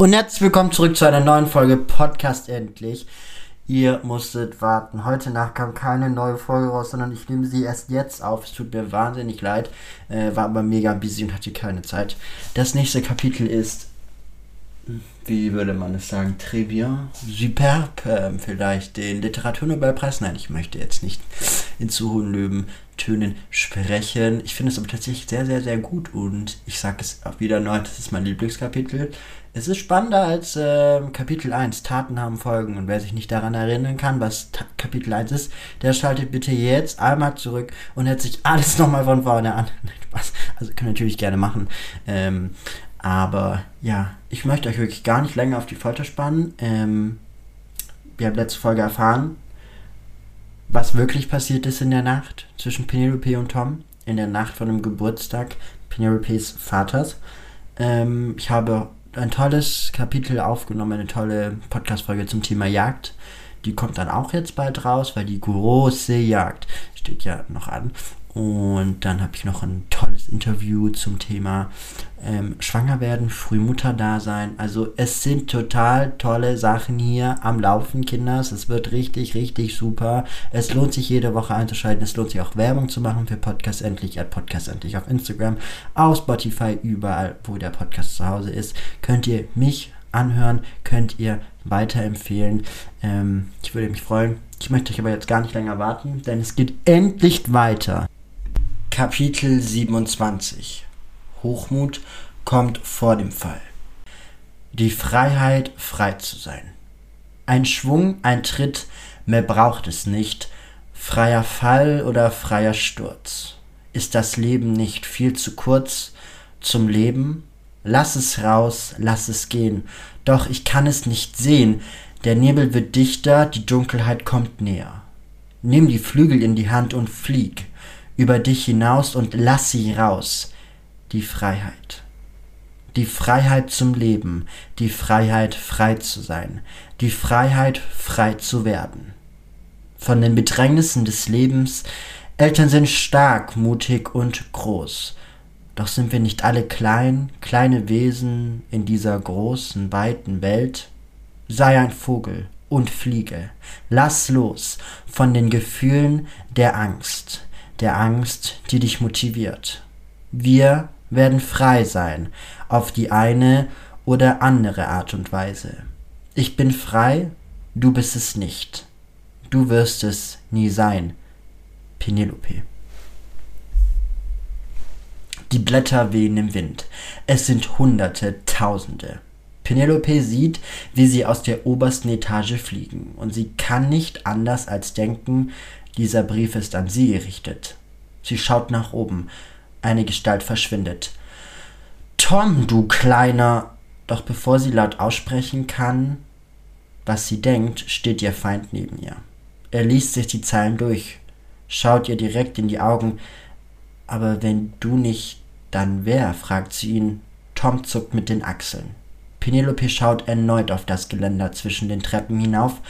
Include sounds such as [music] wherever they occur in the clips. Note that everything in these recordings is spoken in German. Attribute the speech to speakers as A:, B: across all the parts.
A: Und herzlich willkommen zurück zu einer neuen Folge Podcast endlich. Ihr musstet warten. Heute Nacht kam keine neue Folge raus, sondern ich nehme sie erst jetzt auf. Es tut mir wahnsinnig leid. Äh, war aber mega busy und hatte keine Zeit. Das nächste Kapitel ist, wie würde man es sagen, Trivia, superb. Ähm, vielleicht den Literaturnobelpreis. Nein, ich möchte jetzt nicht in zu hohen Löwentönen sprechen. Ich finde es aber tatsächlich sehr, sehr, sehr gut und ich sage es auch wieder neu, das ist mein Lieblingskapitel. Es ist spannender als äh, Kapitel 1. Taten haben Folgen. Und wer sich nicht daran erinnern kann, was Ta Kapitel 1 ist, der schaltet bitte jetzt einmal zurück und hört sich alles [laughs] nochmal von vorne an. Spaß. Also können natürlich gerne machen. Ähm, aber ja, ich möchte euch wirklich gar nicht länger auf die Folter spannen. Ähm, wir haben letzte Folge erfahren, was wirklich passiert ist in der Nacht zwischen Penelope und Tom. In der Nacht von dem Geburtstag Penelopes Vaters. Ähm, ich habe ein tolles Kapitel aufgenommen, eine tolle Podcast-Folge zum Thema Jagd. Die kommt dann auch jetzt bald raus, weil die große Jagd steht ja noch an. Und dann habe ich noch ein tolles Interview zum Thema ähm, Schwanger werden, Frühmutter-Dasein. Also es sind total tolle Sachen hier am Laufen, Kinders. Es wird richtig, richtig super. Es lohnt sich jede Woche einzuschalten. Es lohnt sich auch Werbung zu machen für Podcast Endlich, at Podcast Endlich auf Instagram, auf Spotify, überall, wo der Podcast zu Hause ist. Könnt ihr mich anhören, könnt ihr weiterempfehlen. Ähm, ich würde mich freuen. Ich möchte euch aber jetzt gar nicht länger warten, denn es geht endlich weiter. Kapitel 27 Hochmut kommt vor dem Fall. Die Freiheit, frei zu sein. Ein Schwung, ein Tritt, mehr braucht es nicht. Freier Fall oder freier Sturz. Ist das Leben nicht viel zu kurz zum Leben? Lass es raus, lass es gehen. Doch ich kann es nicht sehen. Der Nebel wird dichter, die Dunkelheit kommt näher. Nimm die Flügel in die Hand und flieg über dich hinaus und lass sie raus. Die Freiheit. Die Freiheit zum Leben, die Freiheit frei zu sein, die Freiheit frei zu werden. Von den Bedrängnissen des Lebens, Eltern sind stark, mutig und groß. Doch sind wir nicht alle klein, kleine Wesen in dieser großen, weiten Welt? Sei ein Vogel und fliege. Lass los von den Gefühlen der Angst der Angst, die dich motiviert. Wir werden frei sein, auf die eine oder andere Art und Weise. Ich bin frei, du bist es nicht. Du wirst es nie sein. Penelope. Die Blätter wehen im Wind. Es sind Hunderte, Tausende. Penelope sieht, wie sie aus der obersten Etage fliegen, und sie kann nicht anders als denken, dieser Brief ist an sie gerichtet. Sie schaut nach oben. Eine Gestalt verschwindet. Tom, du kleiner. Doch bevor sie laut aussprechen kann, was sie denkt, steht ihr Feind neben ihr. Er liest sich die Zeilen durch, schaut ihr direkt in die Augen. Aber wenn du nicht, dann wer? fragt sie ihn. Tom zuckt mit den Achseln. Penelope schaut erneut auf das Geländer zwischen den Treppen hinauf.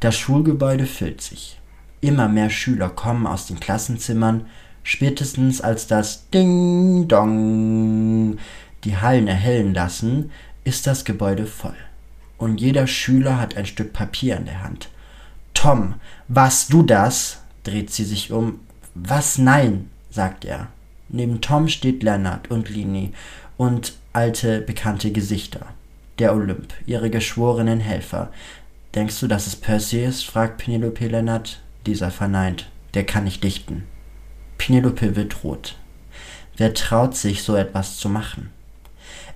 A: Das Schulgebäude füllt sich. Immer mehr Schüler kommen aus den Klassenzimmern. Spätestens als das Ding Dong die Hallen erhellen lassen, ist das Gebäude voll. Und jeder Schüler hat ein Stück Papier in der Hand. Tom, warst du das? dreht sie sich um. Was nein, sagt er. Neben Tom steht Lennart und Lini und alte bekannte Gesichter. Der Olymp, ihre geschworenen Helfer. Denkst du, dass es Percy ist? fragt Penelope Lennart. Dieser verneint. Der kann nicht dichten. Penelope wird rot. Wer traut sich, so etwas zu machen?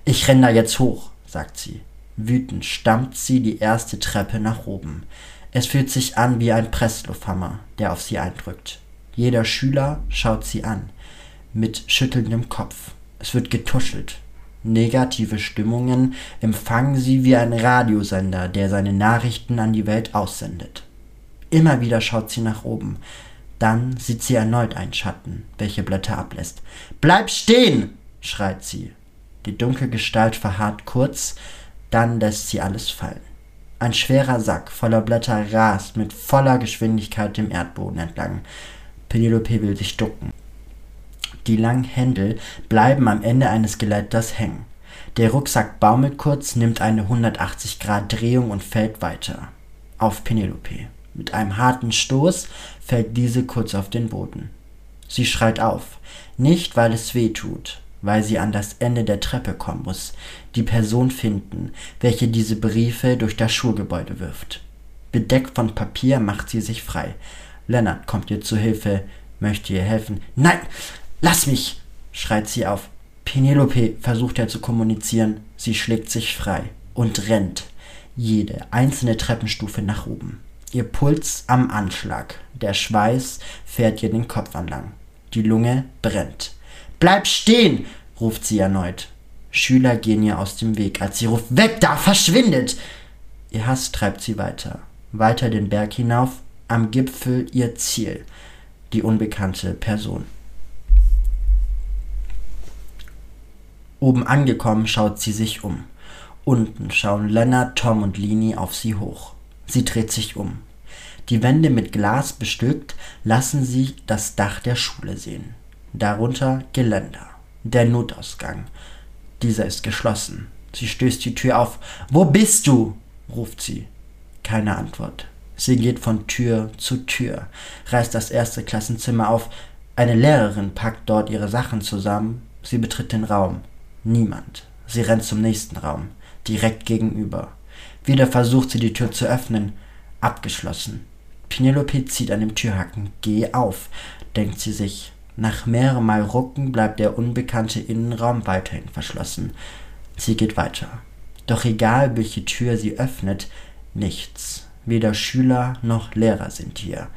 A: Ich renn da jetzt hoch, sagt sie. Wütend stammt sie die erste Treppe nach oben. Es fühlt sich an wie ein Presslufthammer, der auf sie eindrückt. Jeder Schüler schaut sie an, mit schüttelndem Kopf. Es wird getuschelt. Negative Stimmungen empfangen sie wie ein Radiosender, der seine Nachrichten an die Welt aussendet. Immer wieder schaut sie nach oben. Dann sieht sie erneut einen Schatten, welche Blätter ablässt. Bleib stehen! schreit sie. Die dunkle Gestalt verharrt kurz, dann lässt sie alles fallen. Ein schwerer Sack voller Blätter rast mit voller Geschwindigkeit dem Erdboden entlang. Penelope will sich ducken. Die langen Händel bleiben am Ende eines Geleiters hängen. Der Rucksack baumelt kurz, nimmt eine 180-Grad-Drehung und fällt weiter. Auf Penelope. Mit einem harten Stoß fällt diese kurz auf den Boden. Sie schreit auf. Nicht, weil es weh tut, weil sie an das Ende der Treppe kommen muss, die Person finden, welche diese Briefe durch das Schulgebäude wirft. Bedeckt von Papier macht sie sich frei. Lennart kommt ihr zu Hilfe, möchte ihr helfen. Nein, lass mich! schreit sie auf. Penelope versucht er zu kommunizieren, sie schlägt sich frei und rennt jede einzelne Treppenstufe nach oben. Ihr Puls am Anschlag, der Schweiß fährt ihr den Kopf entlang. Die Lunge brennt. Bleib stehen! ruft sie erneut. Schüler gehen ihr aus dem Weg, als sie ruft, weg da, verschwindet! Ihr Hass treibt sie weiter, weiter den Berg hinauf, am Gipfel ihr Ziel, die unbekannte Person. Oben angekommen schaut sie sich um. Unten schauen Lennart, Tom und Lini auf sie hoch. Sie dreht sich um. Die Wände mit Glas bestückt, lassen sie das Dach der Schule sehen. Darunter Geländer. Der Notausgang. Dieser ist geschlossen. Sie stößt die Tür auf. Wo bist du? ruft sie. Keine Antwort. Sie geht von Tür zu Tür, reißt das erste Klassenzimmer auf. Eine Lehrerin packt dort ihre Sachen zusammen. Sie betritt den Raum. Niemand. Sie rennt zum nächsten Raum, direkt gegenüber. Wieder versucht sie die Tür zu öffnen. Abgeschlossen. Penelope zieht an dem Türhaken. Geh auf, denkt sie sich. Nach mehreren Mal Rucken bleibt der unbekannte Innenraum weiterhin verschlossen. Sie geht weiter. Doch egal, welche Tür sie öffnet, nichts. Weder Schüler noch Lehrer sind hier.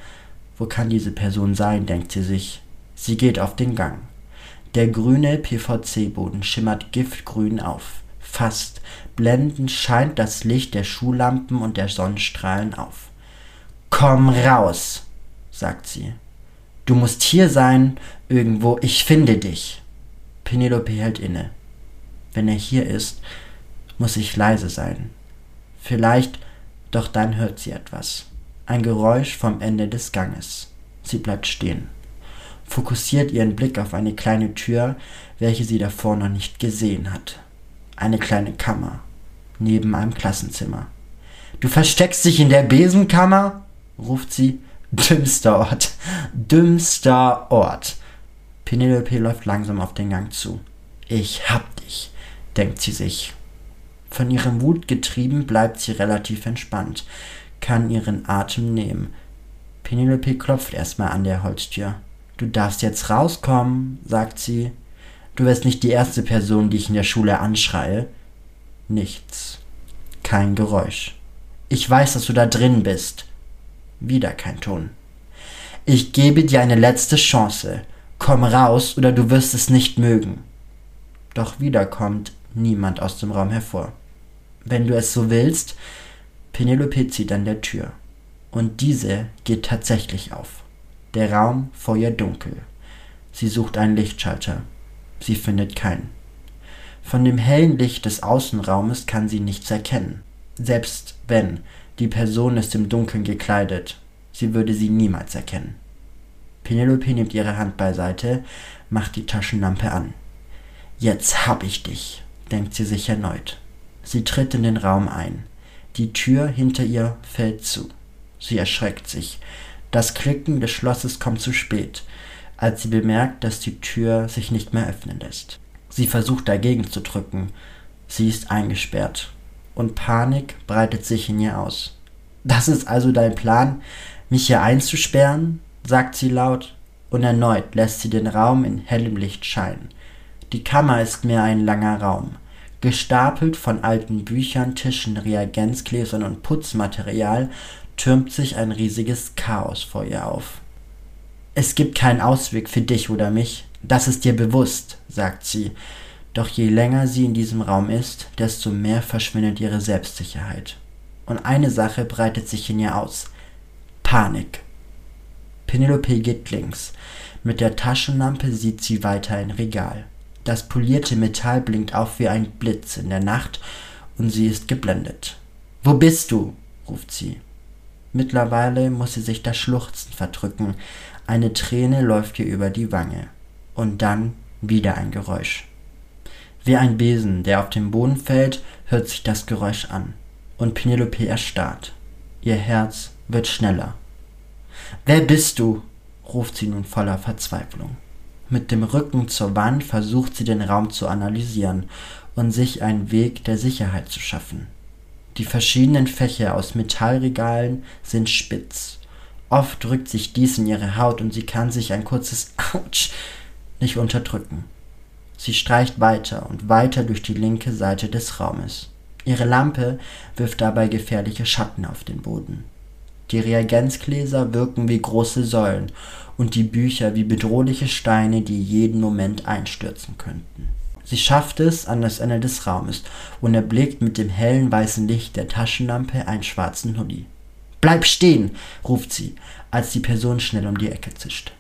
A: Wo kann diese Person sein, denkt sie sich. Sie geht auf den Gang. Der grüne PVC-Boden schimmert giftgrün auf. Fast blendend scheint das Licht der Schullampen und der Sonnenstrahlen auf. Komm raus, sagt sie. Du musst hier sein, irgendwo, ich finde dich. Penelope hält inne. Wenn er hier ist, muss ich leise sein. Vielleicht, doch dann hört sie etwas. Ein Geräusch vom Ende des Ganges. Sie bleibt stehen fokussiert ihren Blick auf eine kleine Tür, welche sie davor noch nicht gesehen hat. Eine kleine Kammer, neben einem Klassenzimmer. Du versteckst dich in der Besenkammer? ruft sie. Dümmster Ort, dümmster Ort. Penelope läuft langsam auf den Gang zu. Ich hab dich, denkt sie sich. Von ihrem Wut getrieben bleibt sie relativ entspannt, kann ihren Atem nehmen. Penelope klopft erstmal an der Holztür. Du darfst jetzt rauskommen, sagt sie. Du wirst nicht die erste Person, die ich in der Schule anschreie. Nichts. Kein Geräusch. Ich weiß, dass du da drin bist. Wieder kein Ton. Ich gebe dir eine letzte Chance. Komm raus, oder du wirst es nicht mögen. Doch wieder kommt niemand aus dem Raum hervor. Wenn du es so willst, Penelope zieht an der Tür. Und diese geht tatsächlich auf. Der Raum vor ihr dunkel. Sie sucht einen Lichtschalter. Sie findet keinen. Von dem hellen Licht des Außenraumes kann sie nichts erkennen. Selbst wenn die Person ist im Dunkeln gekleidet, sie würde sie niemals erkennen. Penelope nimmt ihre Hand beiseite, macht die Taschenlampe an. Jetzt hab ich dich, denkt sie sich erneut. Sie tritt in den Raum ein. Die Tür hinter ihr fällt zu. Sie erschreckt sich. Das Klicken des Schlosses kommt zu spät, als sie bemerkt, dass die Tür sich nicht mehr öffnen lässt. Sie versucht dagegen zu drücken. Sie ist eingesperrt. Und Panik breitet sich in ihr aus. Das ist also dein Plan, mich hier einzusperren? sagt sie laut, und erneut lässt sie den Raum in hellem Licht scheinen. Die Kammer ist mehr ein langer Raum, gestapelt von alten Büchern, Tischen, Reagenzgläsern und Putzmaterial türmt sich ein riesiges Chaos vor ihr auf. Es gibt keinen Ausweg für dich oder mich, das ist dir bewusst, sagt sie, doch je länger sie in diesem Raum ist, desto mehr verschwindet ihre Selbstsicherheit. Und eine Sache breitet sich in ihr aus. Panik. Penelope geht links. Mit der Taschenlampe sieht sie weiter ein Regal. Das polierte Metall blinkt auf wie ein Blitz in der Nacht und sie ist geblendet. Wo bist du? ruft sie. Mittlerweile muss sie sich das Schluchzen verdrücken. Eine Träne läuft ihr über die Wange. Und dann wieder ein Geräusch. Wie ein Besen, der auf den Boden fällt, hört sich das Geräusch an. Und Penelope erstarrt. Ihr Herz wird schneller. Wer bist du? ruft sie nun voller Verzweiflung. Mit dem Rücken zur Wand versucht sie den Raum zu analysieren und sich einen Weg der Sicherheit zu schaffen. Die verschiedenen Fächer aus Metallregalen sind spitz. Oft drückt sich dies in ihre Haut und sie kann sich ein kurzes Autsch nicht unterdrücken. Sie streicht weiter und weiter durch die linke Seite des Raumes. Ihre Lampe wirft dabei gefährliche Schatten auf den Boden. Die Reagenzgläser wirken wie große Säulen und die Bücher wie bedrohliche Steine, die jeden Moment einstürzen könnten. Sie schafft es an das Ende des Raumes und erblickt mit dem hellen weißen Licht der Taschenlampe einen schwarzen Hoodie. Bleib stehen, ruft sie, als die Person schnell um die Ecke zischt.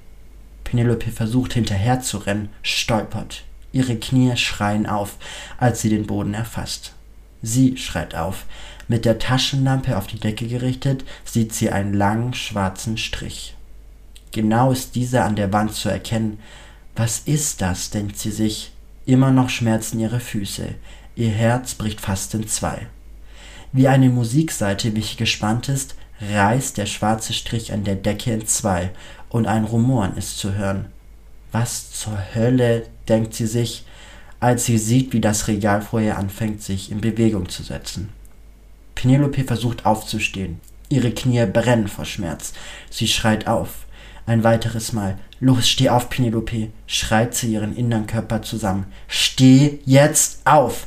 A: Penelope versucht hinterher zu rennen, stolpert. Ihre Knie schreien auf, als sie den Boden erfasst. Sie schreit auf. Mit der Taschenlampe auf die Decke gerichtet, sieht sie einen langen schwarzen Strich. Genau ist dieser an der Wand zu erkennen. Was ist das, denkt sie sich. Immer noch schmerzen ihre Füße. Ihr Herz bricht fast in zwei. Wie eine Musikseite, welche gespannt ist, reißt der schwarze Strich an der Decke in zwei und ein Rumoren ist zu hören. Was zur Hölle, denkt sie sich, als sie sieht, wie das Regal vor ihr anfängt, sich in Bewegung zu setzen. Penelope versucht aufzustehen. Ihre Knie brennen vor Schmerz. Sie schreit auf. Ein weiteres Mal. Los, steh auf, Penelope, schreit sie ihren inneren Körper zusammen. Steh jetzt auf!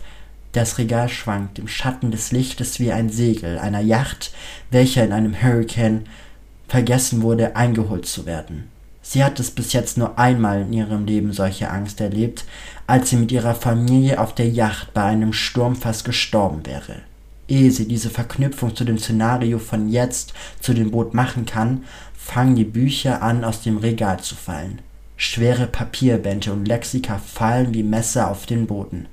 A: Das Regal schwankt im Schatten des Lichtes wie ein Segel einer Yacht, welcher in einem Hurricane vergessen wurde, eingeholt zu werden. Sie hat es bis jetzt nur einmal in ihrem Leben solche Angst erlebt, als sie mit ihrer Familie auf der Yacht bei einem Sturm fast gestorben wäre. Ehe sie diese Verknüpfung zu dem Szenario von jetzt zu dem Boot machen kann, fangen die Bücher an aus dem Regal zu fallen. Schwere Papierbände und Lexika fallen wie Messer auf den Boden.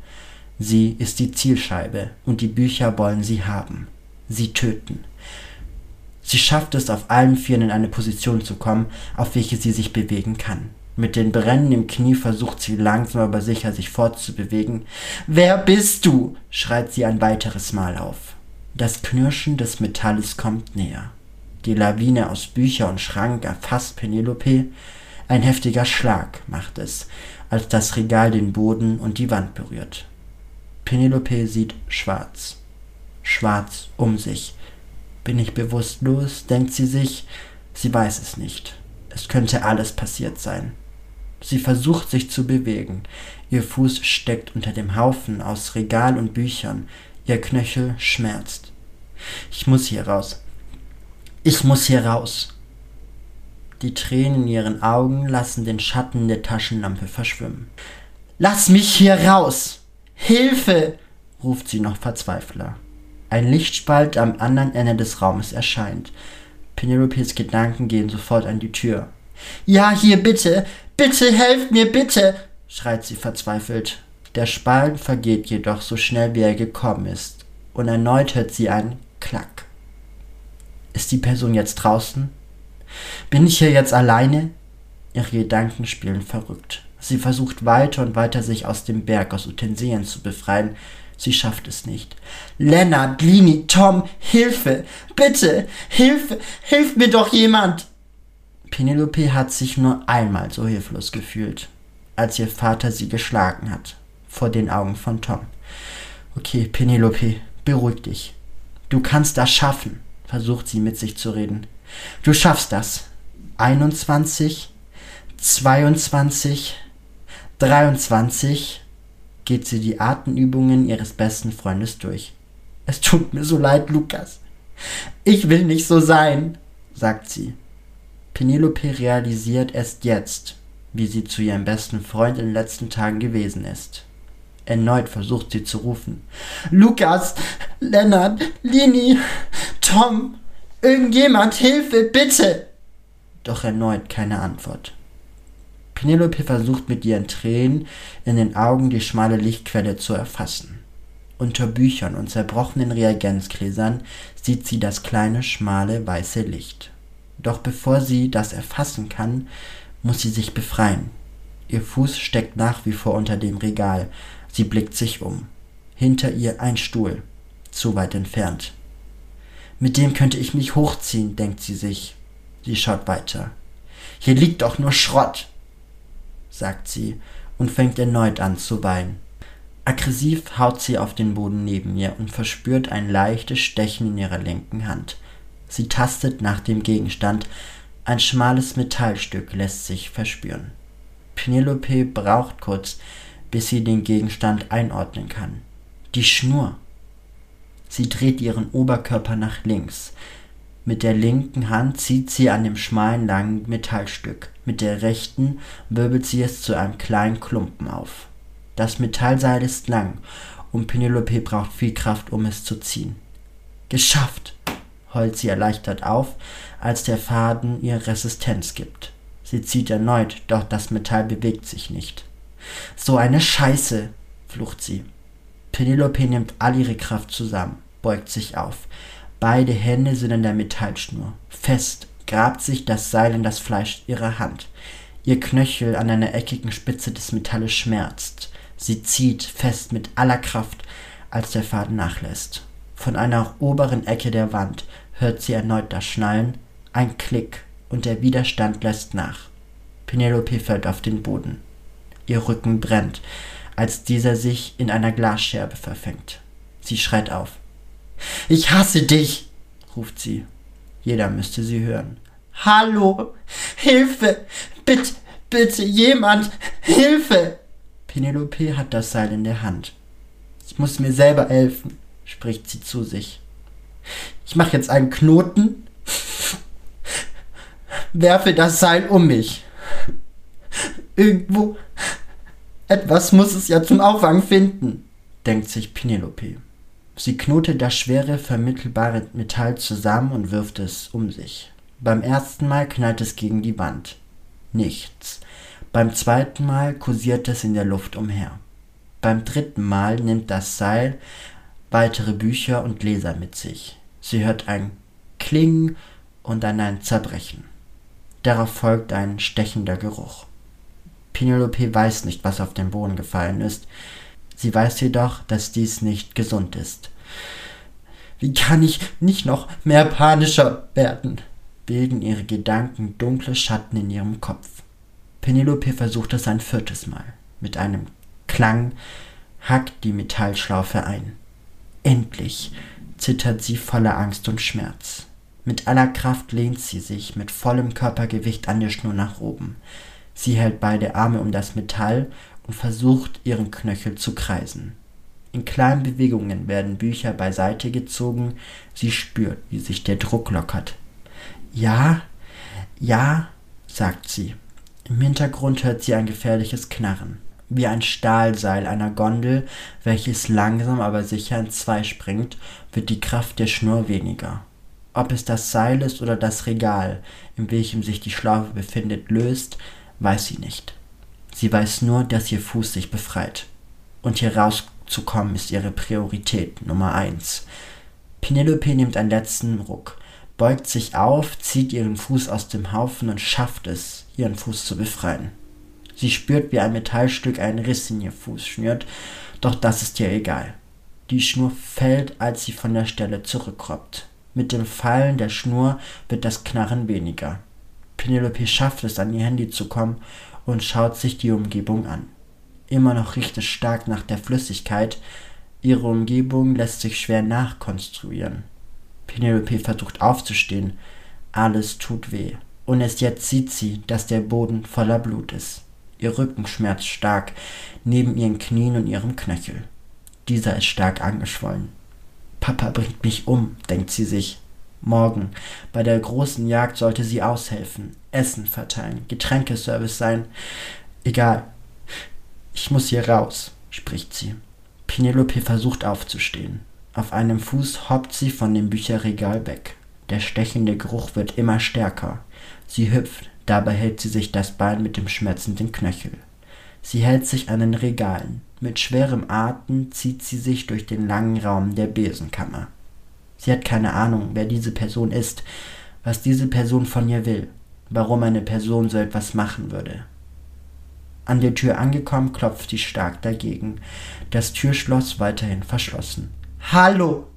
A: Sie ist die Zielscheibe und die Bücher wollen sie haben. Sie töten. Sie schafft es, auf allen Vieren in eine Position zu kommen, auf welche sie sich bewegen kann. Mit den Brennen im Knie versucht sie langsam aber sicher sich fortzubewegen. Wer bist du? schreit sie ein weiteres Mal auf. Das Knirschen des Metalles kommt näher. Die Lawine aus Bücher und Schrank erfasst Penelope. Ein heftiger Schlag macht es, als das Regal den Boden und die Wand berührt. Penelope sieht schwarz. Schwarz um sich. Bin ich bewusstlos, denkt sie sich. Sie weiß es nicht. Es könnte alles passiert sein. Sie versucht sich zu bewegen. Ihr Fuß steckt unter dem Haufen aus Regal und Büchern. Ihr Knöchel schmerzt. Ich muss hier raus. Ich muss hier raus. Die Tränen in ihren Augen lassen den Schatten der Taschenlampe verschwimmen. Lass mich hier raus! Hilfe! ruft sie noch verzweifler. Ein Lichtspalt am anderen Ende des Raumes erscheint. Penelopes Gedanken gehen sofort an die Tür. Ja, hier bitte, bitte helft mir, bitte, schreit sie verzweifelt. Der Spalt vergeht jedoch so schnell wie er gekommen ist, und erneut hört sie ein Klack. Ist die Person jetzt draußen? Bin ich hier jetzt alleine? Ihre Gedanken spielen verrückt. Sie versucht weiter und weiter sich aus dem Berg aus Utensilien zu befreien. Sie schafft es nicht. Lennart, Lini, Tom, Hilfe! Bitte! Hilfe! Hilf mir doch jemand! Penelope hat sich nur einmal so hilflos gefühlt, als ihr Vater sie geschlagen hat, vor den Augen von Tom. Okay, Penelope, beruhig dich. Du kannst das schaffen, versucht sie mit sich zu reden. Du schaffst das. 21, 22, 23 geht sie die Atemübungen ihres besten Freundes durch. Es tut mir so leid, Lukas. Ich will nicht so sein, sagt sie. Penelope realisiert erst jetzt, wie sie zu ihrem besten Freund in den letzten Tagen gewesen ist. Erneut versucht sie zu rufen. Lukas, Lennart, Lini, Tom, irgendjemand, Hilfe, bitte! Doch erneut keine Antwort. Penelope versucht mit ihren Tränen in den Augen die schmale Lichtquelle zu erfassen. Unter Büchern und zerbrochenen Reagenzgläsern sieht sie das kleine, schmale, weiße Licht. Doch bevor sie das erfassen kann, muss sie sich befreien. Ihr Fuß steckt nach wie vor unter dem Regal. Sie blickt sich um. Hinter ihr ein Stuhl, zu weit entfernt. Mit dem könnte ich mich hochziehen, denkt sie sich. Sie schaut weiter. Hier liegt doch nur Schrott, sagt sie und fängt erneut an zu weinen. Aggressiv haut sie auf den Boden neben ihr und verspürt ein leichtes Stechen in ihrer linken Hand. Sie tastet nach dem Gegenstand. Ein schmales Metallstück lässt sich verspüren. Penelope braucht kurz, bis sie den Gegenstand einordnen kann. Die Schnur. Sie dreht ihren Oberkörper nach links. Mit der linken Hand zieht sie an dem schmalen langen Metallstück, mit der rechten wirbelt sie es zu einem kleinen Klumpen auf. Das Metallseil ist lang und Penelope braucht viel Kraft, um es zu ziehen. Geschafft! heult sie erleichtert auf, als der Faden ihr Resistenz gibt. Sie zieht erneut, doch das Metall bewegt sich nicht. So eine Scheiße, flucht sie. Penelope nimmt all ihre Kraft zusammen, beugt sich auf. Beide Hände sind an der Metallschnur. Fest grabt sich das Seil in das Fleisch ihrer Hand. Ihr Knöchel an einer eckigen Spitze des Metalles schmerzt. Sie zieht fest mit aller Kraft, als der Faden nachlässt. Von einer oberen Ecke der Wand hört sie erneut das Schnallen, ein Klick und der Widerstand lässt nach. Penelope fällt auf den Boden. Ihr Rücken brennt, als dieser sich in einer Glasscherbe verfängt. Sie schreit auf. Ich hasse dich, ruft sie. Jeder müsste sie hören. Hallo, Hilfe, bitte, bitte, jemand, Hilfe! Penelope hat das Seil in der Hand. Ich muss mir selber helfen, spricht sie zu sich. Ich mache jetzt einen Knoten, werfe das Seil um mich. Irgendwo etwas muss es ja zum Auffangen finden, denkt sich Penelope. Sie knotet das schwere, vermittelbare Metall zusammen und wirft es um sich. Beim ersten Mal knallt es gegen die Wand. Nichts. Beim zweiten Mal kursiert es in der Luft umher. Beim dritten Mal nimmt das Seil weitere Bücher und Gläser mit sich. Sie hört ein Klingen und dann ein Zerbrechen. Darauf folgt ein stechender Geruch. Penelope weiß nicht, was auf den Boden gefallen ist. Sie weiß jedoch, dass dies nicht gesund ist. Wie kann ich nicht noch mehr panischer werden? bilden ihre Gedanken dunkle Schatten in ihrem Kopf. Penelope versucht es ein viertes Mal. Mit einem Klang hackt die Metallschlaufe ein. Endlich zittert sie voller Angst und Schmerz. Mit aller Kraft lehnt sie sich mit vollem Körpergewicht an der Schnur nach oben. Sie hält beide Arme um das Metall und versucht, ihren Knöchel zu kreisen. In kleinen Bewegungen werden Bücher beiseite gezogen, sie spürt, wie sich der Druck lockert. Ja, ja, sagt sie. Im Hintergrund hört sie ein gefährliches Knarren, wie ein Stahlseil einer Gondel, welches langsam aber sicher in zwei springt, wird die Kraft der Schnur weniger. Ob es das Seil ist oder das Regal, in welchem sich die Schlaufe befindet, löst, weiß sie nicht. Sie weiß nur, dass ihr Fuß sich befreit. Und hier rauszukommen ist ihre Priorität Nummer eins. Penelope nimmt einen letzten Ruck beugt sich auf, zieht ihren Fuß aus dem Haufen und schafft es, ihren Fuß zu befreien. Sie spürt, wie ein Metallstück einen Riss in ihr Fuß schnürt, doch das ist ihr egal. Die Schnur fällt, als sie von der Stelle zurückrobbt. Mit dem Fallen der Schnur wird das Knarren weniger. Penelope schafft es, an ihr Handy zu kommen und schaut sich die Umgebung an. Immer noch riecht es stark nach der Flüssigkeit. Ihre Umgebung lässt sich schwer nachkonstruieren. Penelope versucht aufzustehen. Alles tut weh. Und erst jetzt sieht sie, dass der Boden voller Blut ist. Ihr Rücken schmerzt stark, neben ihren Knien und ihrem Knöchel. Dieser ist stark angeschwollen. Papa bringt mich um, denkt sie sich. Morgen, bei der großen Jagd sollte sie aushelfen, Essen verteilen, Getränkeservice sein. Egal. Ich muss hier raus, spricht sie. Penelope versucht aufzustehen. Auf einem Fuß hoppt sie von dem Bücherregal weg. Der stechende Geruch wird immer stärker. Sie hüpft, dabei hält sie sich das Bein mit dem schmerzenden Knöchel. Sie hält sich an den Regalen. Mit schwerem Atem zieht sie sich durch den langen Raum der Besenkammer. Sie hat keine Ahnung, wer diese Person ist, was diese Person von ihr will, warum eine Person so etwas machen würde. An der Tür angekommen, klopft sie stark dagegen. Das Türschloss weiterhin verschlossen. Hallo!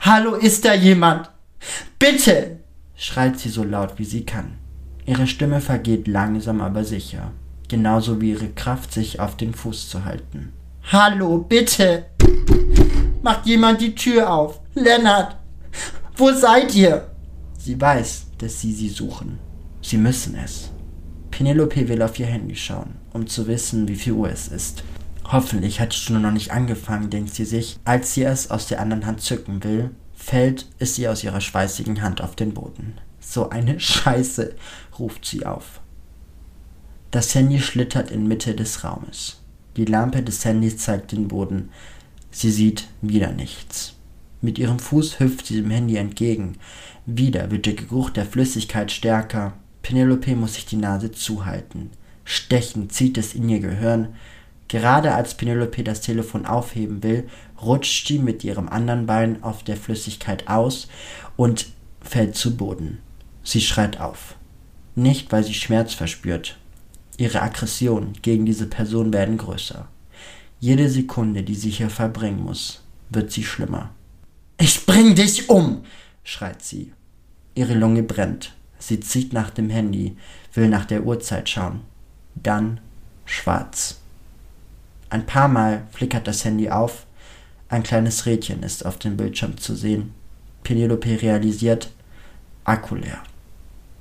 A: Hallo, ist da jemand? Bitte! schreit sie so laut wie sie kann. Ihre Stimme vergeht langsam aber sicher, genauso wie ihre Kraft, sich auf den Fuß zu halten. Hallo, bitte! Macht jemand die Tür auf! Lennart! Wo seid ihr? Sie weiß, dass sie sie suchen. Sie müssen es. Penelope will auf ihr Handy schauen, um zu wissen, wie viel Uhr es ist. Hoffentlich hat die Stunde noch nicht angefangen, denkt sie sich. Als sie es aus der anderen Hand zücken will, fällt es ihr aus ihrer schweißigen Hand auf den Boden. So eine [laughs] Scheiße, ruft sie auf. Das Handy schlittert in Mitte des Raumes. Die Lampe des Handys zeigt den Boden. Sie sieht wieder nichts. Mit ihrem Fuß hüpft sie dem Handy entgegen. Wieder wird der Geruch der Flüssigkeit stärker. Penelope muss sich die Nase zuhalten. Stechend zieht es in ihr Gehirn. Gerade als Penelope das Telefon aufheben will, rutscht sie mit ihrem anderen Bein auf der Flüssigkeit aus und fällt zu Boden. Sie schreit auf. Nicht, weil sie Schmerz verspürt. Ihre Aggressionen gegen diese Person werden größer. Jede Sekunde, die sie hier verbringen muss, wird sie schlimmer. Ich bring dich um! schreit sie. Ihre Lunge brennt. Sie zieht nach dem Handy, will nach der Uhrzeit schauen. Dann schwarz. Ein paar Mal flickert das Handy auf. Ein kleines Rädchen ist auf dem Bildschirm zu sehen. Penelope realisiert, Akku leer.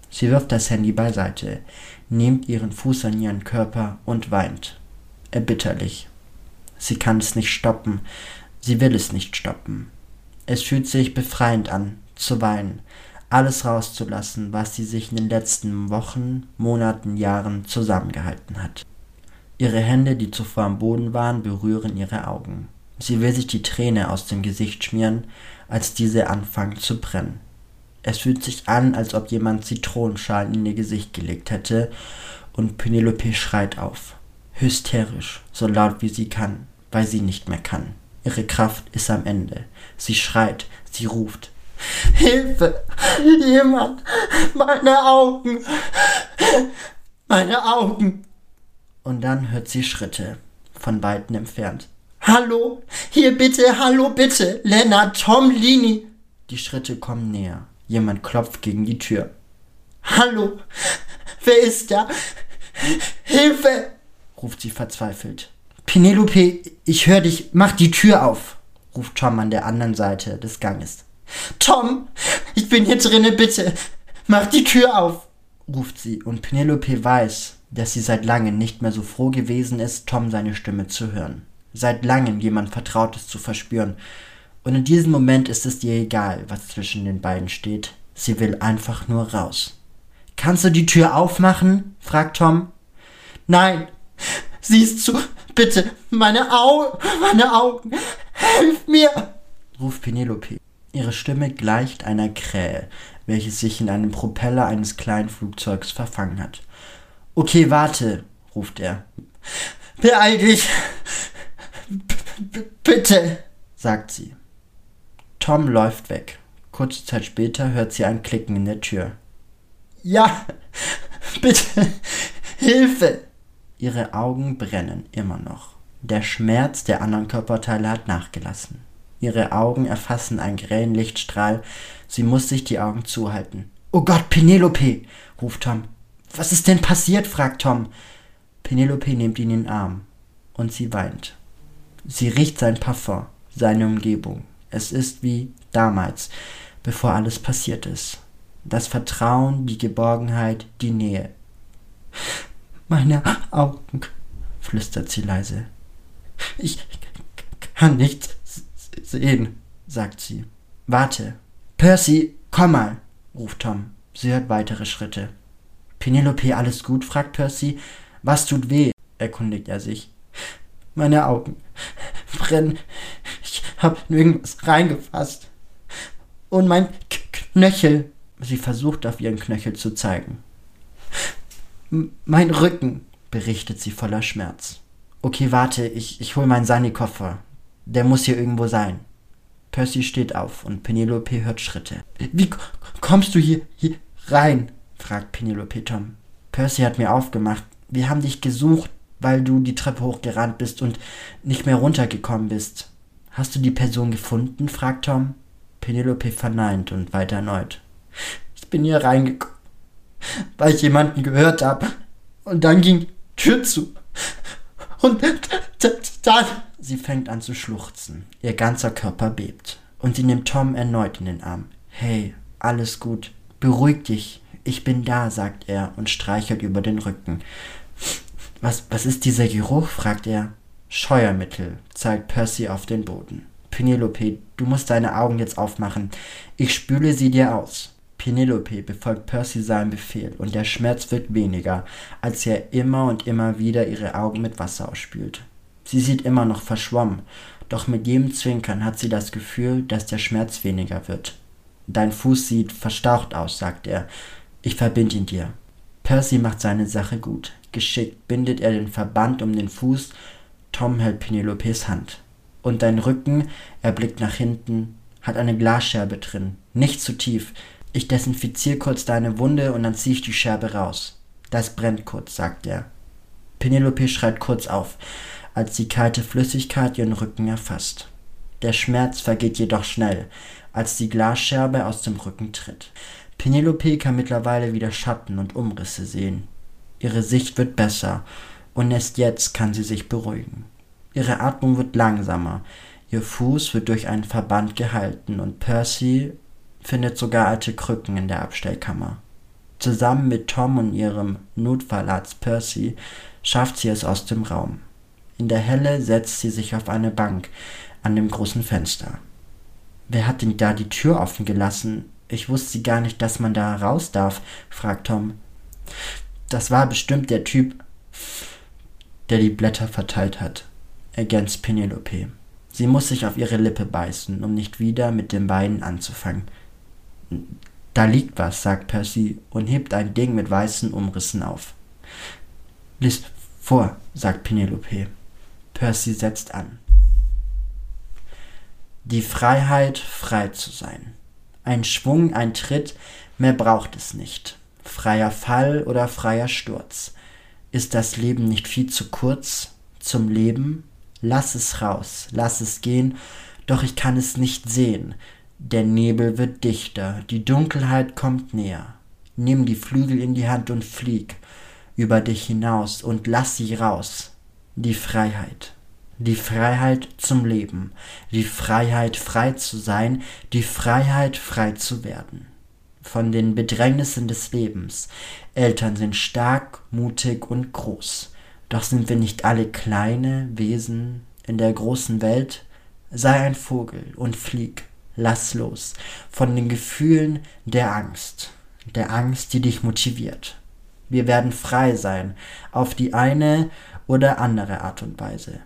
A: Sie wirft das Handy beiseite, nimmt ihren Fuß an ihren Körper und weint. Erbitterlich. Sie kann es nicht stoppen. Sie will es nicht stoppen. Es fühlt sich befreiend an, zu weinen, alles rauszulassen, was sie sich in den letzten Wochen, Monaten, Jahren zusammengehalten hat. Ihre Hände, die zuvor am Boden waren, berühren ihre Augen. Sie will sich die Träne aus dem Gesicht schmieren, als diese anfangen zu brennen. Es fühlt sich an, als ob jemand Zitronenschalen in ihr Gesicht gelegt hätte, und Penelope schreit auf. Hysterisch, so laut wie sie kann, weil sie nicht mehr kann. Ihre Kraft ist am Ende. Sie schreit, sie ruft, Hilfe! Jemand! Meine Augen! Meine Augen! Und dann hört sie Schritte, von weitem entfernt. Hallo! Hier bitte! Hallo bitte! Lennart, Tom, Lini! Die Schritte kommen näher. Jemand klopft gegen die Tür. Hallo! Wer ist da? Hilfe! ruft sie verzweifelt. Penelope, ich höre dich, mach die Tür auf, ruft Tom an der anderen Seite des Ganges. Tom, ich bin hier drinne, bitte. Mach die Tür auf, ruft sie, und Penelope weiß, dass sie seit langem nicht mehr so froh gewesen ist, Tom seine Stimme zu hören. Seit langem jemand Vertrautes zu verspüren. Und in diesem Moment ist es ihr egal, was zwischen den beiden steht. Sie will einfach nur raus. Kannst du die Tür aufmachen? fragt Tom. Nein, siehst du, bitte, meine Augen, meine Augen, hilf mir, ruft Penelope. Ihre Stimme gleicht einer Krähe, welche sich in einem Propeller eines kleinen Flugzeugs verfangen hat. Okay, warte, ruft er. Beeil dich! B bitte, sagt sie. Tom läuft weg. Kurze Zeit später hört sie ein Klicken in der Tür. Ja, bitte, Hilfe! Ihre Augen brennen immer noch. Der Schmerz der anderen Körperteile hat nachgelassen. Ihre Augen erfassen einen grellen Lichtstrahl. Sie muss sich die Augen zuhalten. Oh Gott, Penelope! ruft Tom. Was ist denn passiert? fragt Tom. Penelope nimmt ihn in den Arm und sie weint. Sie riecht sein Parfum, seine Umgebung. Es ist wie damals, bevor alles passiert ist. Das Vertrauen, die Geborgenheit, die Nähe. Meine Augen, flüstert sie leise. Ich kann nichts sehen, sagt sie. Warte. Percy, komm mal, ruft Tom. Sie hört weitere Schritte. Penelope, alles gut? fragt Percy. Was tut weh? erkundigt er sich. Meine Augen brennen. Ich hab nirgends reingefasst. Und mein K Knöchel. Sie versucht auf ihren Knöchel zu zeigen. Mein Rücken, berichtet sie voller Schmerz. Okay, warte, ich, ich hol meinen Sani-Koffer. Der muss hier irgendwo sein. Percy steht auf und Penelope hört Schritte. Wie kommst du hier, hier rein? fragt Penelope Tom. Percy hat mir aufgemacht. Wir haben dich gesucht. weil du die Treppe hochgerannt bist und nicht mehr runtergekommen bist. Hast du die Person gefunden? fragt Tom. Penelope verneint und weiter erneut. Ich bin hier reingekommen, weil ich jemanden gehört habe. Und dann ging die Tür zu. Und dann. Sie fängt an zu schluchzen. Ihr ganzer Körper bebt. Und sie nimmt Tom erneut in den Arm. Hey, alles gut. Beruhig dich. Ich bin da, sagt er und streichelt über den Rücken. Was, was ist dieser Geruch? fragt er. Scheuermittel, zeigt Percy auf den Boden. Penelope, du musst deine Augen jetzt aufmachen. Ich spüle sie dir aus. Penelope befolgt Percy seinen Befehl und der Schmerz wird weniger, als er immer und immer wieder ihre Augen mit Wasser ausspült. Sie sieht immer noch verschwommen, doch mit jedem Zwinkern hat sie das Gefühl, dass der Schmerz weniger wird. Dein Fuß sieht verstaucht aus, sagt er. Ich verbind ihn dir. Percy macht seine Sache gut. Geschickt bindet er den Verband um den Fuß. Tom hält Penelopes Hand. Und dein Rücken, er blickt nach hinten, hat eine Glasscherbe drin. Nicht zu tief. Ich desinfiziere kurz deine Wunde und dann ziehe ich die Scherbe raus. Das brennt kurz, sagt er. Penelope schreit kurz auf, als die kalte Flüssigkeit ihren Rücken erfasst. Der Schmerz vergeht jedoch schnell, als die Glasscherbe aus dem Rücken tritt. Penelope kann mittlerweile wieder Schatten und Umrisse sehen. Ihre Sicht wird besser und erst jetzt kann sie sich beruhigen. Ihre Atmung wird langsamer, ihr Fuß wird durch einen Verband gehalten und Percy findet sogar alte Krücken in der Abstellkammer. Zusammen mit Tom und ihrem Notfallarzt Percy schafft sie es aus dem Raum. In der Helle setzt sie sich auf eine Bank an dem großen Fenster. Wer hat denn da die Tür offen gelassen? Ich wusste gar nicht, dass man da raus darf, fragt Tom. Das war bestimmt der Typ, der die Blätter verteilt hat ergänzt Penelope. Sie muss sich auf ihre Lippe beißen, um nicht wieder mit den Beinen anzufangen. Da liegt was, sagt Percy und hebt ein Ding mit weißen Umrissen auf. Lies vor, sagt Penelope. Percy setzt an. Die Freiheit, frei zu sein. Ein Schwung, ein Tritt, mehr braucht es nicht. Freier Fall oder freier Sturz. Ist das Leben nicht viel zu kurz zum Leben? Lass es raus, lass es gehen, doch ich kann es nicht sehen. Der Nebel wird dichter, die Dunkelheit kommt näher. Nimm die Flügel in die Hand und flieg über dich hinaus und lass sie raus. Die Freiheit. Die Freiheit zum Leben, die Freiheit frei zu sein, die Freiheit frei zu werden. Von den Bedrängnissen des Lebens. Eltern sind stark, mutig und groß. Doch sind wir nicht alle kleine Wesen in der großen Welt? Sei ein Vogel und flieg, lass los von den Gefühlen der Angst, der Angst, die dich motiviert. Wir werden frei sein, auf die eine oder andere Art und Weise.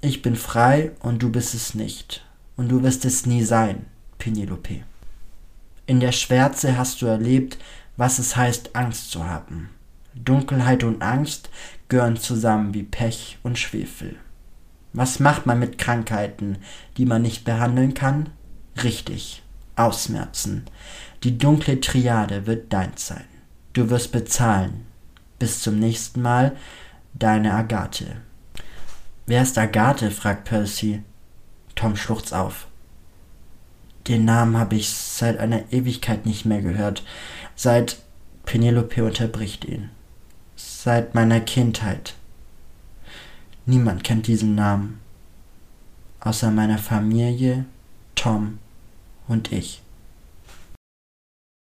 A: Ich bin frei und du bist es nicht. Und du wirst es nie sein, Penelope. In der Schwärze hast du erlebt, was es heißt, Angst zu haben. Dunkelheit und Angst gehören zusammen wie Pech und Schwefel. Was macht man mit Krankheiten, die man nicht behandeln kann? Richtig, ausmerzen. Die dunkle Triade wird dein sein. Du wirst bezahlen. Bis zum nächsten Mal, deine Agathe. Wer ist Agathe? fragt Percy. Tom schluchzt auf. Den Namen habe ich seit einer Ewigkeit nicht mehr gehört. Seit Penelope unterbricht ihn seit meiner Kindheit. Niemand kennt diesen Namen, außer meiner Familie, Tom und ich.